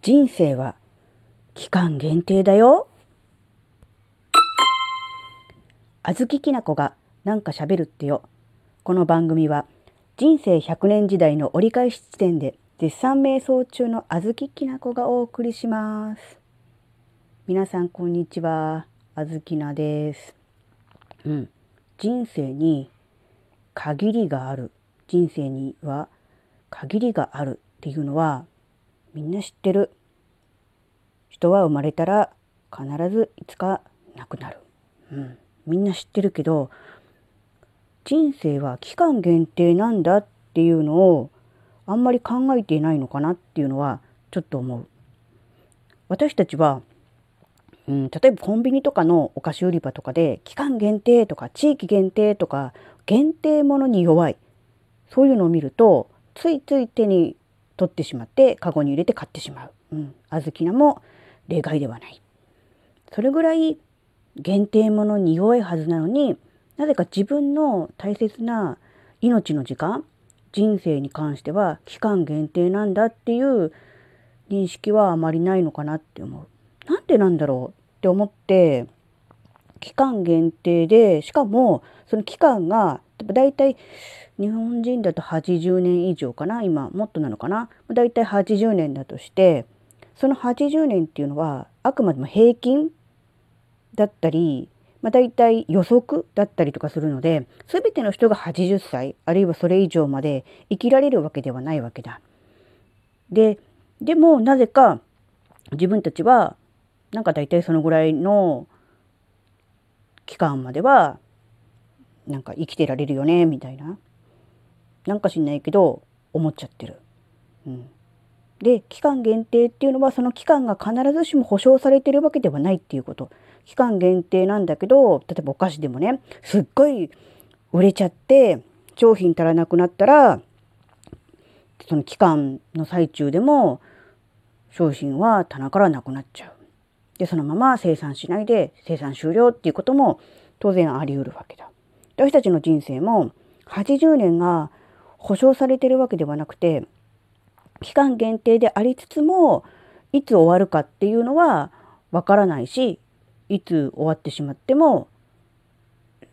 人生は期間限定だよ。あずききなこがなんか喋るってよ。この番組は人生100年時代の折り返し地点で絶賛瞑想中のあずききなこがお送りします。皆さんこんにちは。あずきなです。うん。人生に限りがある。人生には限りがあるっていうのはみんな知ってる。人は生まれたら必ずいつか亡くなる。うん。みんな知ってるけど人生は期間限定なんだっていうのをあんまり考えていないのかなっていうのはちょっと思う。私たちは、うん、例えばコンビニとかのお菓子売り場とかで期間限定とか地域限定とか限定ものに弱いそういうのを見るとついつい手に取ってしまってカゴに入れて買ってしまう。うん、小豆菜も例外ではない。それぐらい限定ものに弱いはずなのになぜか自分の大切な命の時間人生に関しては期間限定なんだっていう認識はあまりないのかなって思う。なんでなんだろうって思って期間限定でしかもその期間がだいたい日本人だと80年以上かな今もっとなのかなだいたい80年だとしてその80年っていうのはあくまでも平均だったり、まあ、大体予測だったりとかするので全ての人が80歳あるいはそれ以上まで生きられるわけではないわけだ。ででもなぜか自分たちはなんか大体そのぐらいの期間まではなんか生きてられるよねみたいななんか知んないけど思っちゃってる。うん、で期間限定っていうのはその期間が必ずしも保証されてるわけではないっていうこと期間限定なんだけど例えばお菓子でもねすっごい売れちゃって商品足らなくなったらその期間の最中でも商品は棚からなくなっちゃう。でそのまま生産しないで生産終了っていうことも当然あり得るわけだ。私たちの人生も80年が保証されてるわけではなくて期間限定でありつつもいつ終わるかっていうのはわからないしいつ終わってしまっても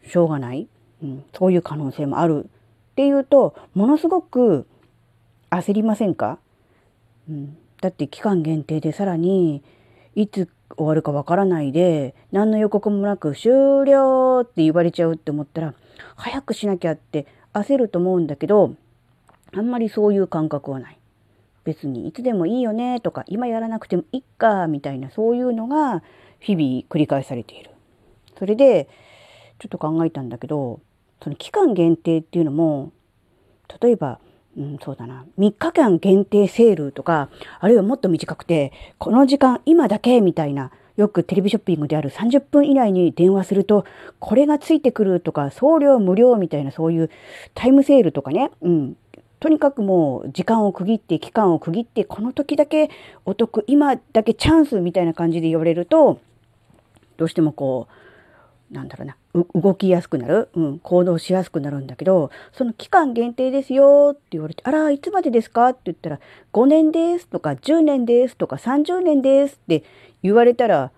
しょうがない、うん、そういう可能性もあるっていうとものすごく焦りませんか、うん、だって期間限定でさらにいつ終わるかわからないで何の予告もなく終了って言われちゃうって思ったら早くしなきゃって焦ると思うんだけどあんまりそういう感覚はない。別にいつでもいいよねとか今やらなくてもいっかみたいなそういうのが日々繰り返されている。それでちょっと考えたんだけどその期間限定っていうのも例えば、うん、そうだな。3日間限定セールとかあるいはもっと短くてこの時間今だけみたいなよくテレビショッピングである30分以内に電話するとこれがついてくるとか送料無料みたいなそういうタイムセールとかね、うん、とにかくもう時間を区切って期間を区切ってこの時だけお得今だけチャンスみたいな感じで言われるとどうしてもこうなんだろうな動きやすくなる、うん、行動しやすくなるんだけどその期間限定ですよって言われて「あらいつまでですか?」って言ったら「5年です」とか「10年です」とか「30年です」って言われたら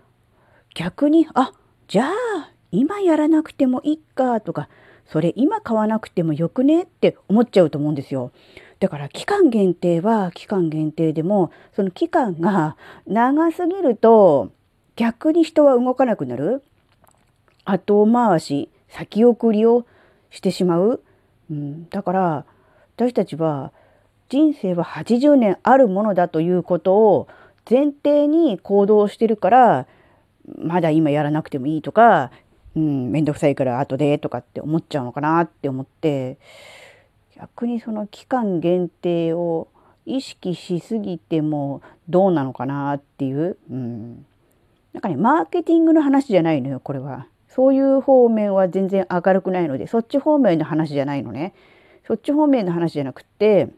逆に「あじゃあ今やらなくてもいいか」とかそれ今買わなくてもよくねって思っちゃうと思うんですよ。だから期間限定は期間限定でもその期間が長すぎると逆に人は動かなくなる後回し先送りをしてしまう、うん、だから私たちは人生は80年あるものだということを前提に行動してるからまだ今やらなくてもいいとかうん、めんくさいから後でとかって思っちゃうのかなって思って逆にその期間限定を意識しすぎてもどうなのかなっていう、うん、なんかねマーケティングの話じゃないのよこれは。そういう方面は全然明るくないのでそっち方面の話じゃないのね。そっち方面の話じゃなくって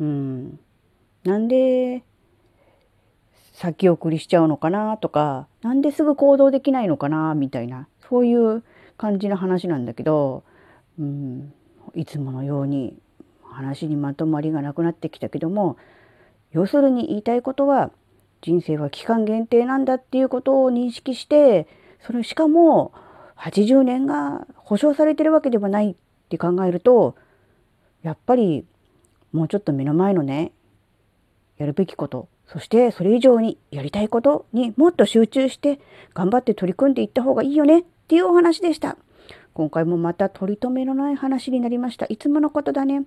うんなんで先送りしちゃうのかなとかなんですぐ行動できないのかなみたいなそういう感じの話なんだけど、うん、いつものように話にまとまりがなくなってきたけども要するに言いたいことは人生は期間限定なんだっていうことを認識してそれしかも80年が保証されてるわけではないって考えるとやっぱりもうちょっと目の前のねやるべきことそしてそれ以上にやりたいことにもっと集中して頑張って取り組んでいった方がいいよねっていうお話でした。今回もまた取り留めのない話になりました。いつものことだね。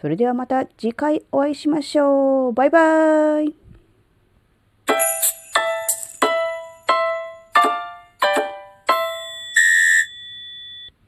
それではまた次回お会いしましょう。バイバーイ。